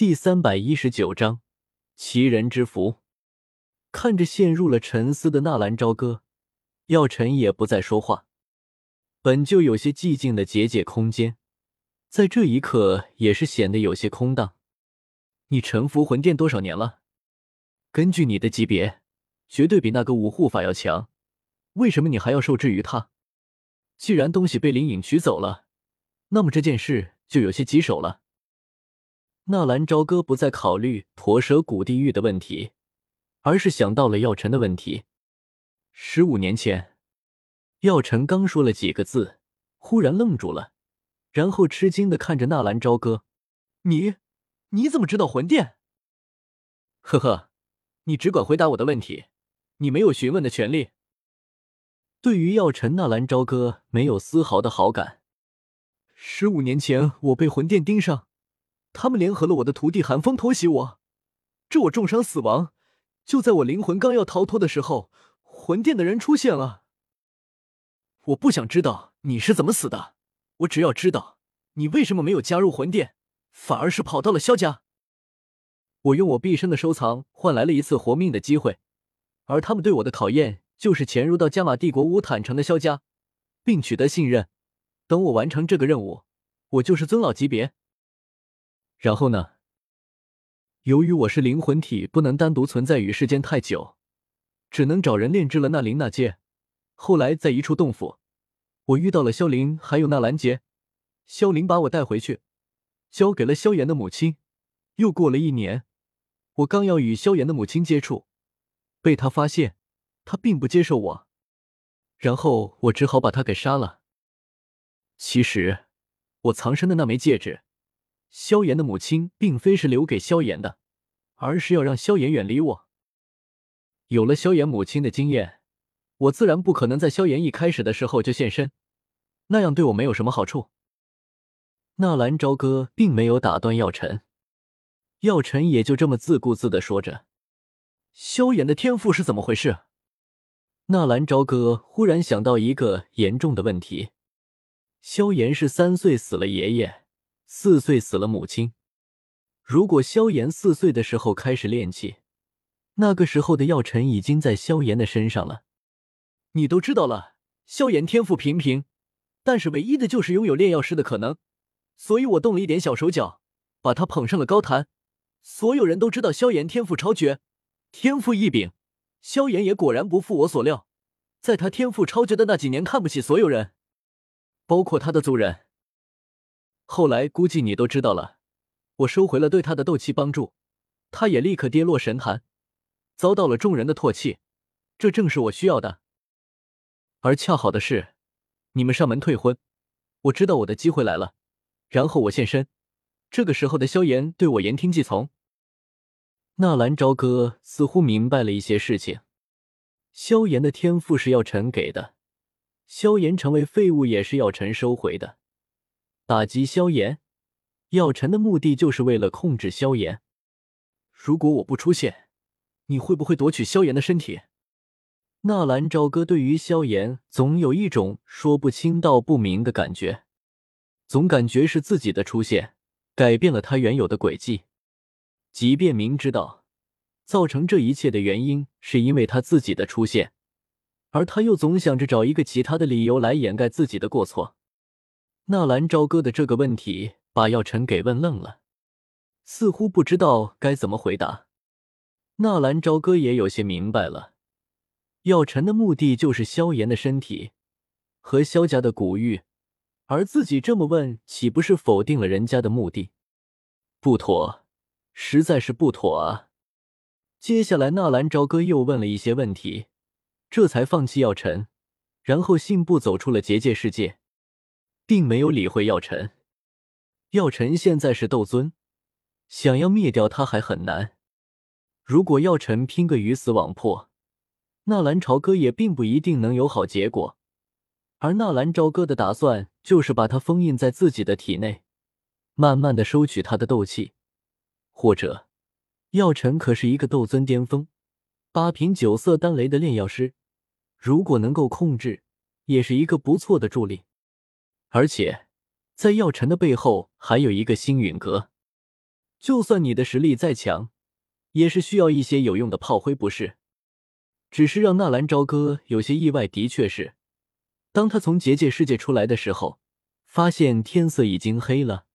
第三百一十九章奇人之福。看着陷入了沉思的纳兰朝歌，药尘也不再说话。本就有些寂静的结界空间，在这一刻也是显得有些空荡。你沉浮魂殿多少年了？根据你的级别，绝对比那个五护法要强。为什么你还要受制于他？既然东西被林隐取走了，那么这件事就有些棘手了。纳兰朝歌不再考虑驼蛇谷地狱的问题，而是想到了药尘的问题。十五年前，药尘刚说了几个字，忽然愣住了，然后吃惊的看着纳兰朝歌：“你，你怎么知道魂殿？”呵呵，你只管回答我的问题，你没有询问的权利。对于药尘，纳兰朝歌没有丝毫的好感。十五年前，我被魂殿盯上，他们联合了我的徒弟寒风偷袭我，致我重伤死亡。就在我灵魂刚要逃脱的时候，魂殿的人出现了。我不想知道你是怎么死的，我只要知道你为什么没有加入魂殿，反而是跑到了萧家。我用我毕生的收藏换来了一次活命的机会，而他们对我的考验。就是潜入到加玛帝国乌坦城的萧家，并取得信任。等我完成这个任务，我就是尊老级别。然后呢？由于我是灵魂体，不能单独存在于世间太久，只能找人炼制了那灵那戒。后来在一处洞府，我遇到了萧凌，还有那兰杰。萧凌把我带回去，交给了萧炎的母亲。又过了一年，我刚要与萧炎的母亲接触，被他发现。他并不接受我，然后我只好把他给杀了。其实，我藏身的那枚戒指，萧炎的母亲并非是留给萧炎的，而是要让萧炎远离我。有了萧炎母亲的经验，我自然不可能在萧炎一开始的时候就现身，那样对我没有什么好处。纳兰朝歌并没有打断药尘，药尘也就这么自顾自的说着：“萧炎的天赋是怎么回事？”纳兰朝歌忽然想到一个严重的问题：萧炎是三岁死了爷爷，四岁死了母亲。如果萧炎四岁的时候开始练气，那个时候的药尘已经在萧炎的身上了。你都知道了，萧炎天赋平平，但是唯一的就是拥有炼药师的可能，所以我动了一点小手脚，把他捧上了高坛。所有人都知道萧炎天赋超绝，天赋异禀。萧炎也果然不负我所料，在他天赋超绝的那几年，看不起所有人，包括他的族人。后来估计你都知道了，我收回了对他的斗气帮助，他也立刻跌落神坛，遭到了众人的唾弃。这正是我需要的。而恰好的是，你们上门退婚，我知道我的机会来了，然后我现身。这个时候的萧炎对我言听计从。纳兰朝歌似乎明白了一些事情。萧炎的天赋是药尘给的，萧炎成为废物也是药尘收回的。打击萧炎，药尘的目的就是为了控制萧炎。如果我不出现，你会不会夺取萧炎的身体？纳兰朝歌对于萧炎总有一种说不清道不明的感觉，总感觉是自己的出现改变了他原有的轨迹。即便明知道造成这一切的原因是因为他自己的出现，而他又总想着找一个其他的理由来掩盖自己的过错。纳兰朝歌的这个问题把药尘给问愣了，似乎不知道该怎么回答。纳兰朝歌也有些明白了，药尘的目的就是萧炎的身体和萧家的古玉，而自己这么问，岂不是否定了人家的目的？不妥。实在是不妥啊！接下来，纳兰朝歌又问了一些问题，这才放弃药尘，然后信步走出了结界世界，并没有理会药尘。药尘现在是斗尊，想要灭掉他还很难。如果药尘拼个鱼死网破，纳兰朝歌也并不一定能有好结果。而纳兰朝歌的打算就是把他封印在自己的体内，慢慢的收取他的斗气。或者，药尘可是一个斗尊巅峰、八品九色丹雷的炼药师，如果能够控制，也是一个不错的助力。而且，在药尘的背后还有一个星陨阁，就算你的实力再强，也是需要一些有用的炮灰，不是？只是让纳兰朝歌有些意外，的确是，当他从结界世界出来的时候，发现天色已经黑了，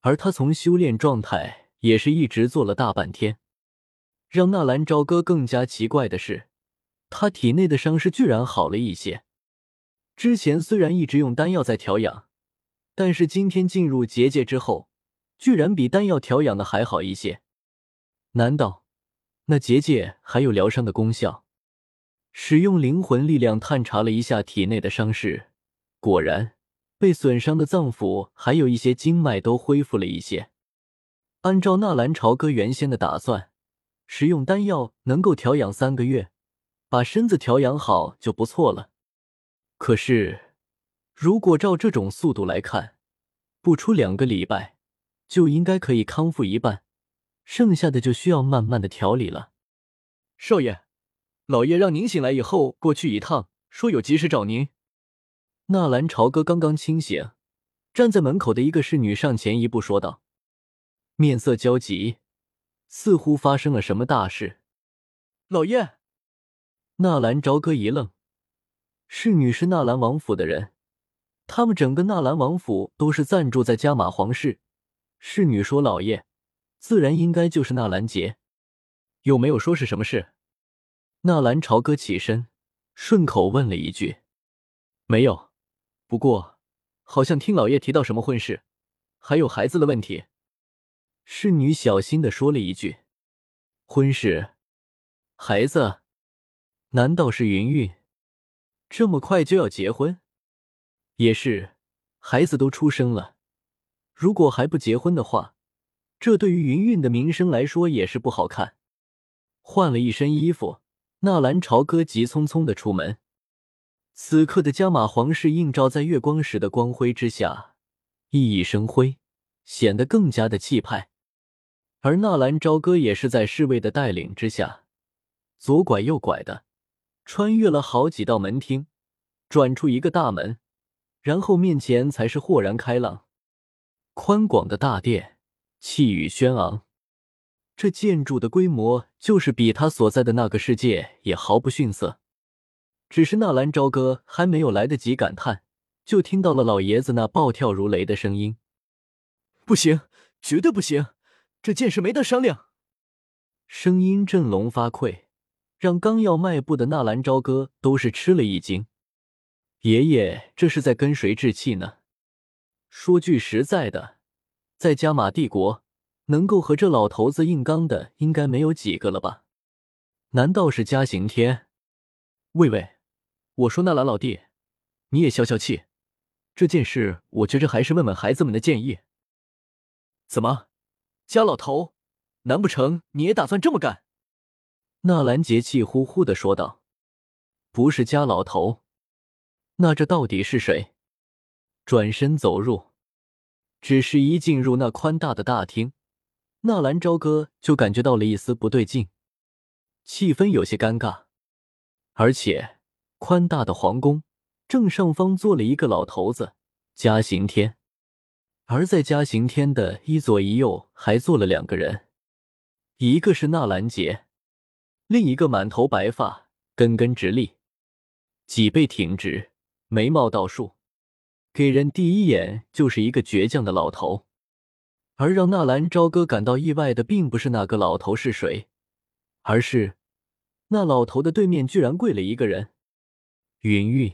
而他从修炼状态也是一直坐了大半天。让纳兰朝歌更加奇怪的是，他体内的伤势居然好了一些。之前虽然一直用丹药在调养，但是今天进入结界之后，居然比丹药调养的还好一些。难道那结界还有疗伤的功效？使用灵魂力量探查了一下体内的伤势，果然被损伤的脏腑还有一些经脉都恢复了一些。按照纳兰朝歌原先的打算。使用丹药能够调养三个月，把身子调养好就不错了。可是，如果照这种速度来看，不出两个礼拜就应该可以康复一半，剩下的就需要慢慢的调理了。少爷，老爷让您醒来以后过去一趟，说有急事找您。纳兰朝歌刚刚清醒，站在门口的一个侍女上前一步说道，面色焦急。似乎发生了什么大事，老爷。纳兰朝歌一愣，侍女是纳兰王府的人，他们整个纳兰王府都是暂住在加玛皇室。侍女说：“老爷，自然应该就是纳兰杰。”有没有说是什么事？纳兰朝歌起身，顺口问了一句：“没有，不过好像听老爷提到什么婚事，还有孩子的问题。”侍女小心的说了一句：“婚事，孩子，难道是云云？这么快就要结婚？也是，孩子都出生了，如果还不结婚的话，这对于云云的名声来说也是不好看。”换了一身衣服，纳兰朝歌急匆匆的出门。此刻的加玛皇室映照在月光时的光辉之下，熠熠生辉，显得更加的气派。而纳兰朝歌也是在侍卫的带领之下，左拐右拐的，穿越了好几道门厅，转出一个大门，然后面前才是豁然开朗、宽广的大殿，气宇轩昂。这建筑的规模就是比他所在的那个世界也毫不逊色。只是纳兰朝歌还没有来得及感叹，就听到了老爷子那暴跳如雷的声音：“不行，绝对不行！”这件事没得商量。声音振聋发聩，让刚要迈步的纳兰朝歌都是吃了一惊。爷爷这是在跟谁置气呢？说句实在的，在加玛帝国，能够和这老头子硬刚的，应该没有几个了吧？难道是嘉刑天？喂喂，我说纳兰老弟，你也消消气。这件事，我觉着还是问问孩子们的建议。怎么？家老头，难不成你也打算这么干？纳兰杰气呼呼的说道：“不是家老头，那这到底是谁？”转身走入，只是一进入那宽大的大厅，纳兰朝歌就感觉到了一丝不对劲，气氛有些尴尬。而且，宽大的皇宫正上方坐了一个老头子，嘉行天。而在嘉行天的一左一右还坐了两个人，一个是纳兰杰，另一个满头白发，根根直立，脊背挺直，眉毛倒竖，给人第一眼就是一个倔强的老头。而让纳兰朝歌感到意外的，并不是那个老头是谁，而是那老头的对面居然跪了一个人——云玉。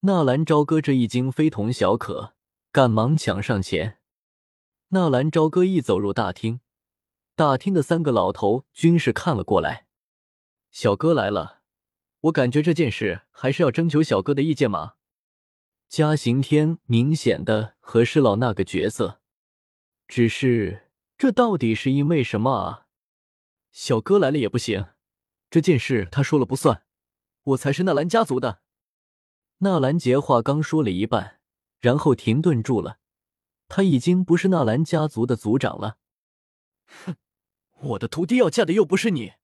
纳兰朝歌这一惊非同小可。赶忙抢上前，纳兰朝歌一走入大厅，大厅的三个老头均是看了过来。小哥来了，我感觉这件事还是要征求小哥的意见嘛。嘉刑天明显的和施老那个角色，只是这到底是因为什么啊？小哥来了也不行，这件事他说了不算，我才是纳兰家族的。纳兰杰话刚说了一半。然后停顿住了，他已经不是纳兰家族的族长了。哼，我的徒弟要嫁的又不是你，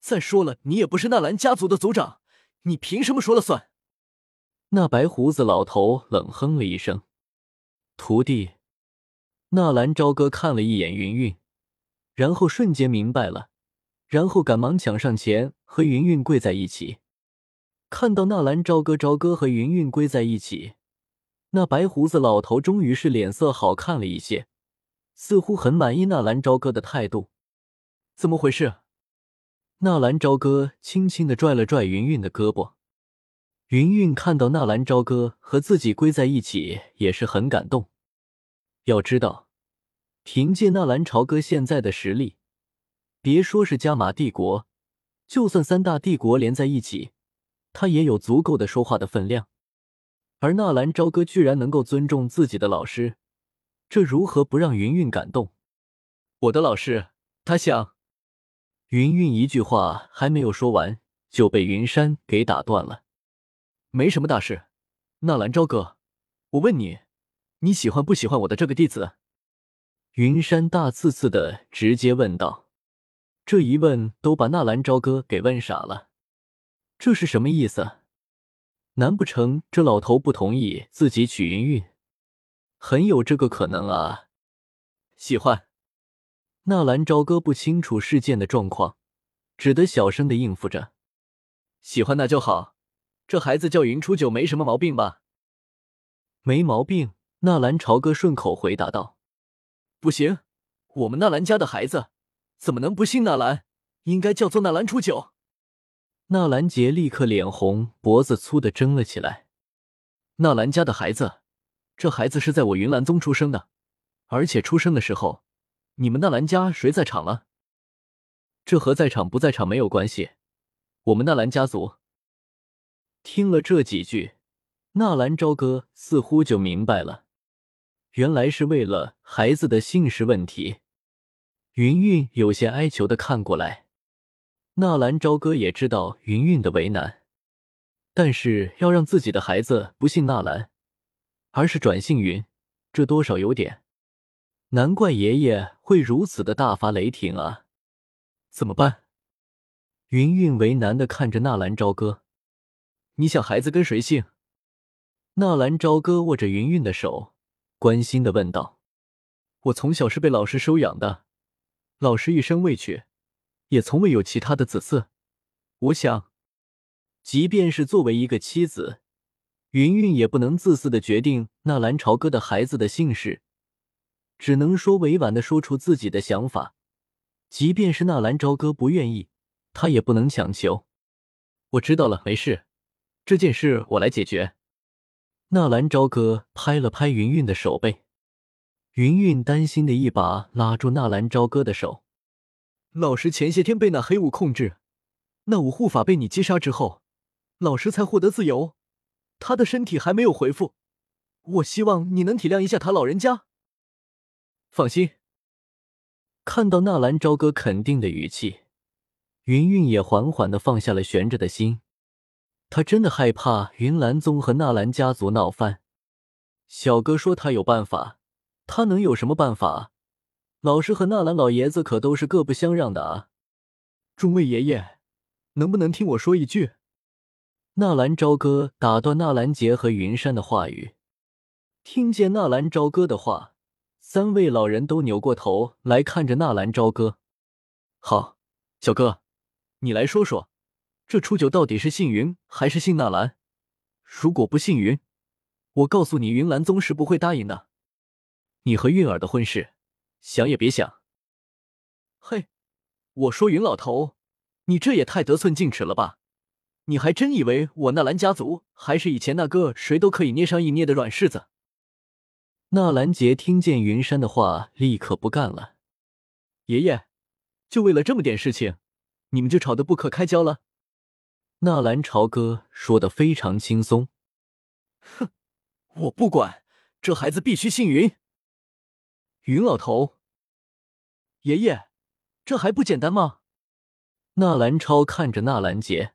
再说了，你也不是纳兰家族的族长，你凭什么说了算？那白胡子老头冷哼了一声：“徒弟，纳兰朝歌看了一眼云云，然后瞬间明白了，然后赶忙抢上前和云云跪在一起。看到纳兰朝歌、朝歌和云云跪在一起，那白胡子老头终于是脸色好看了一些，似乎很满意纳兰朝歌的态度。怎么回事？纳兰朝歌轻轻的拽了拽云云的胳膊。云云看到纳兰朝歌和自己跪在一起，也是很感动。要知道，凭借纳兰朝歌现在的实力，别说是加玛帝国，就算三大帝国连在一起。他也有足够的说话的分量，而纳兰朝歌居然能够尊重自己的老师，这如何不让云云感动？我的老师，他想……云韵一句话还没有说完，就被云山给打断了。没什么大事，纳兰朝歌，我问你，你喜欢不喜欢我的这个弟子？云山大刺刺的直接问道，这一问都把纳兰朝歌给问傻了。这是什么意思？难不成这老头不同意自己娶云韵？很有这个可能啊！喜欢。纳兰朝歌不清楚事件的状况，只得小声的应付着：“喜欢那就好。这孩子叫云初九，没什么毛病吧？”“没毛病。”纳兰朝歌顺口回答道。“不行，我们纳兰家的孩子怎么能不姓纳兰？应该叫做纳兰初九。”纳兰杰立刻脸红，脖子粗的争了起来。纳兰家的孩子，这孩子是在我云岚宗出生的，而且出生的时候，你们纳兰家谁在场了？这和在场不在场没有关系。我们纳兰家族听了这几句，纳兰朝歌似乎就明白了，原来是为了孩子的姓氏问题。云云有些哀求的看过来。纳兰朝歌也知道云云的为难，但是要让自己的孩子不姓纳兰，而是转姓云，这多少有点……难怪爷爷会如此的大发雷霆啊！怎么办？云云为难的看着纳兰朝歌，你想孩子跟谁姓？纳兰朝歌握着云云的手，关心的问道：“我从小是被老师收养的，老师一生未娶。”也从未有其他的子嗣，我想，即便是作为一个妻子，云云也不能自私的决定纳兰朝歌的孩子的姓氏，只能说委婉的说出自己的想法。即便是纳兰朝歌不愿意，他也不能强求。我知道了，没事，这件事我来解决。纳兰朝歌拍了拍云云的手背，云云担心的一把拉住纳兰朝歌的手。老师前些天被那黑雾控制，那五护法被你击杀之后，老师才获得自由。他的身体还没有恢复，我希望你能体谅一下他老人家。放心。看到纳兰朝歌肯定的语气，云云也缓缓的放下了悬着的心。他真的害怕云岚宗和纳兰家族闹翻。小哥说他有办法，他能有什么办法？老师和纳兰老爷子可都是各不相让的啊！众位爷爷，能不能听我说一句？纳兰朝歌打断纳兰杰和云山的话语。听见纳兰朝歌的话，三位老人都扭过头来看着纳兰朝歌。好，小哥，你来说说，这初九到底是姓云还是姓纳兰？如果不姓云，我告诉你，云岚宗是不会答应的。你和韵儿的婚事。想也别想！嘿，我说云老头，你这也太得寸进尺了吧？你还真以为我纳兰家族还是以前那个谁都可以捏上一捏的软柿子？纳兰杰听见云山的话，立刻不干了。爷爷，就为了这么点事情，你们就吵得不可开交了？纳兰朝歌说的非常轻松。哼，我不管，这孩子必须姓云。云老头，爷爷，这还不简单吗？纳兰超看着纳兰杰，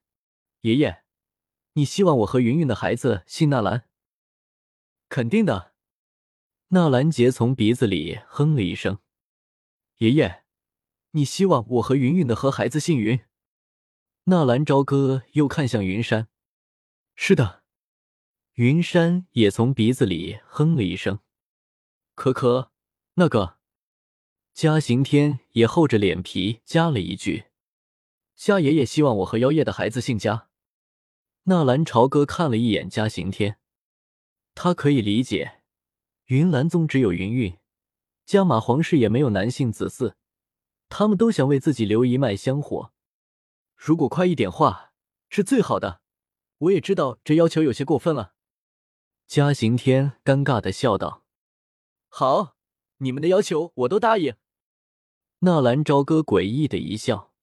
爷爷，你希望我和云云的孩子姓纳兰？肯定的。纳兰杰从鼻子里哼了一声。爷爷，你希望我和云云的和孩子姓云？纳兰朝歌又看向云山。是的。云山也从鼻子里哼了一声。可可。那个，嘉行天也厚着脸皮加了一句：“嘉爷爷希望我和妖夜的孩子姓嘉。”纳兰朝歌看了一眼嘉行天，他可以理解，云岚宗只有云韵，加马皇室也没有男性子嗣，他们都想为自己留一脉香火。如果快一点话是最好的。我也知道这要求有些过分了。嘉行天尴尬的笑道：“好，你们的要求我都答应。”纳兰朝歌诡异的一笑，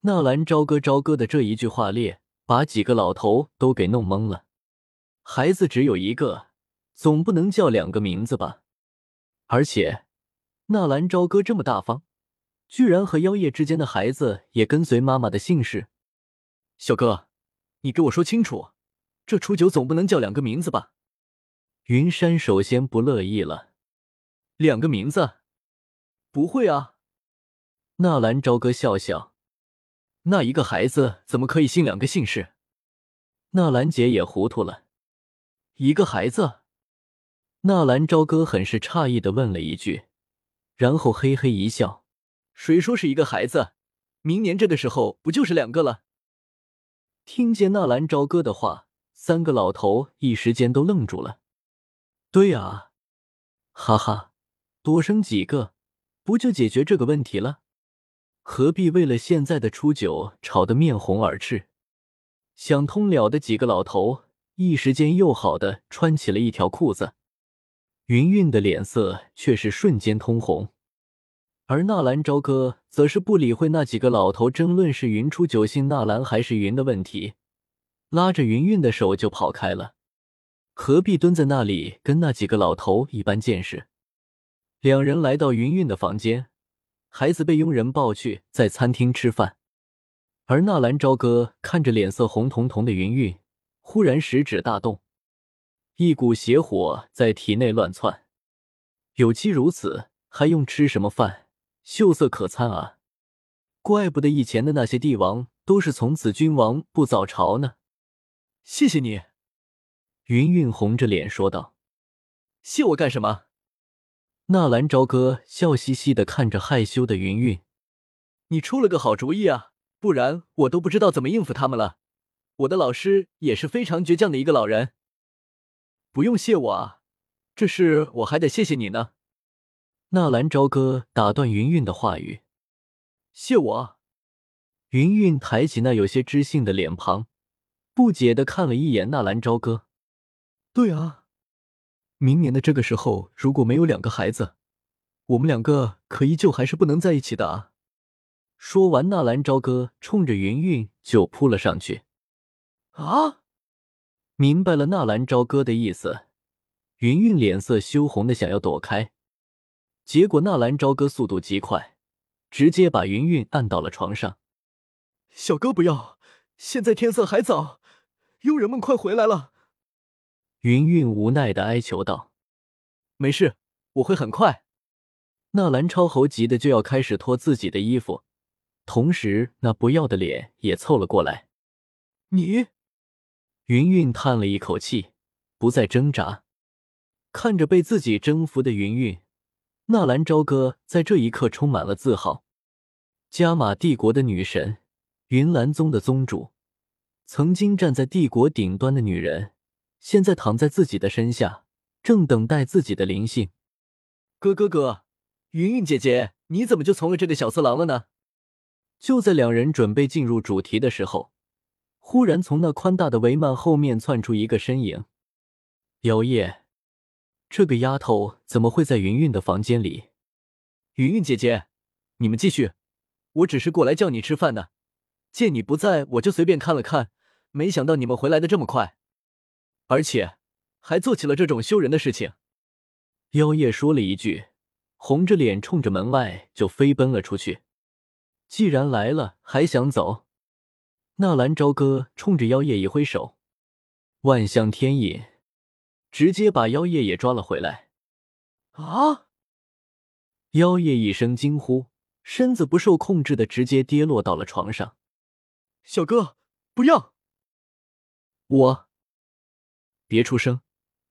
纳兰朝歌朝歌的这一句话列。把几个老头都给弄懵了。孩子只有一个，总不能叫两个名字吧？而且纳兰朝歌这么大方，居然和妖夜之间的孩子也跟随妈妈的姓氏。小哥，你给我说清楚，这初九总不能叫两个名字吧？云山首先不乐意了。两个名字？不会啊。纳兰朝歌笑笑。那一个孩子怎么可以姓两个姓氏？纳兰姐也糊涂了。一个孩子？纳兰朝歌很是诧异的问了一句，然后嘿嘿一笑：“谁说是一个孩子？明年这个时候不就是两个了？”听见纳兰朝歌的话，三个老头一时间都愣住了。对啊，哈哈，多生几个，不就解决这个问题了？何必为了现在的初九吵得面红耳赤？想通了的几个老头一时间又好的穿起了一条裤子。云韵的脸色却是瞬间通红，而纳兰朝歌则是不理会那几个老头争论是云初九姓纳兰还是云的问题，拉着云韵的手就跑开了。何必蹲在那里跟那几个老头一般见识？两人来到云韵的房间。孩子被佣人抱去在餐厅吃饭，而纳兰朝歌看着脸色红彤彤的云韵，忽然食指大动，一股邪火在体内乱窜。有妻如此，还用吃什么饭？秀色可餐啊！怪不得以前的那些帝王都是从此君王不早朝呢。谢谢你，云韵红着脸说道：“谢我干什么？”纳兰朝歌笑嘻嘻的看着害羞的云云，你出了个好主意啊，不然我都不知道怎么应付他们了。我的老师也是非常倔强的一个老人。不用谢我啊，这事我还得谢谢你呢。纳兰朝歌打断云云的话语，谢我？云云抬起那有些知性的脸庞，不解的看了一眼纳兰朝歌。对啊。明年的这个时候，如果没有两个孩子，我们两个可依旧还是不能在一起的啊！说完，纳兰朝歌冲着云云就扑了上去。啊！明白了纳兰朝歌的意思，云云脸色羞红的想要躲开，结果纳兰朝歌速度极快，直接把云云按到了床上。小哥不要，现在天色还早，佣人们快回来了。云云无奈的哀求道：“没事，我会很快。”纳兰超侯急的就要开始脱自己的衣服，同时那不要的脸也凑了过来。你，云云叹了一口气，不再挣扎，看着被自己征服的云云，纳兰朝歌在这一刻充满了自豪。加玛帝国的女神，云岚宗的宗主，曾经站在帝国顶端的女人。现在躺在自己的身下，正等待自己的灵性。哥哥哥，云云姐姐，你怎么就从了这个小色狼了呢？就在两人准备进入主题的时候，忽然从那宽大的帷幔后面窜出一个身影。妖夜，这个丫头怎么会在云云的房间里？云云姐姐，你们继续，我只是过来叫你吃饭的。见你不在，我就随便看了看，没想到你们回来的这么快。而且还做起了这种羞人的事情，妖夜说了一句，红着脸冲着门外就飞奔了出去。既然来了，还想走？纳兰朝歌冲着妖夜一挥手，万象天引，直接把妖夜也抓了回来。啊！妖夜一声惊呼，身子不受控制的直接跌落到了床上。小哥，不要！我。别出声，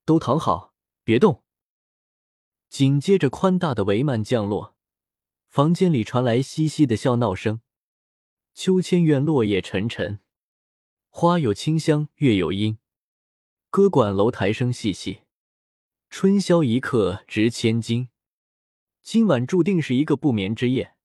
都躺好，别动。紧接着，宽大的帷幔降落，房间里传来嘻嘻的笑闹声。秋千院落叶沉沉，花有清香，月有阴，歌管楼台声细细。春宵一刻值千金，今晚注定是一个不眠之夜。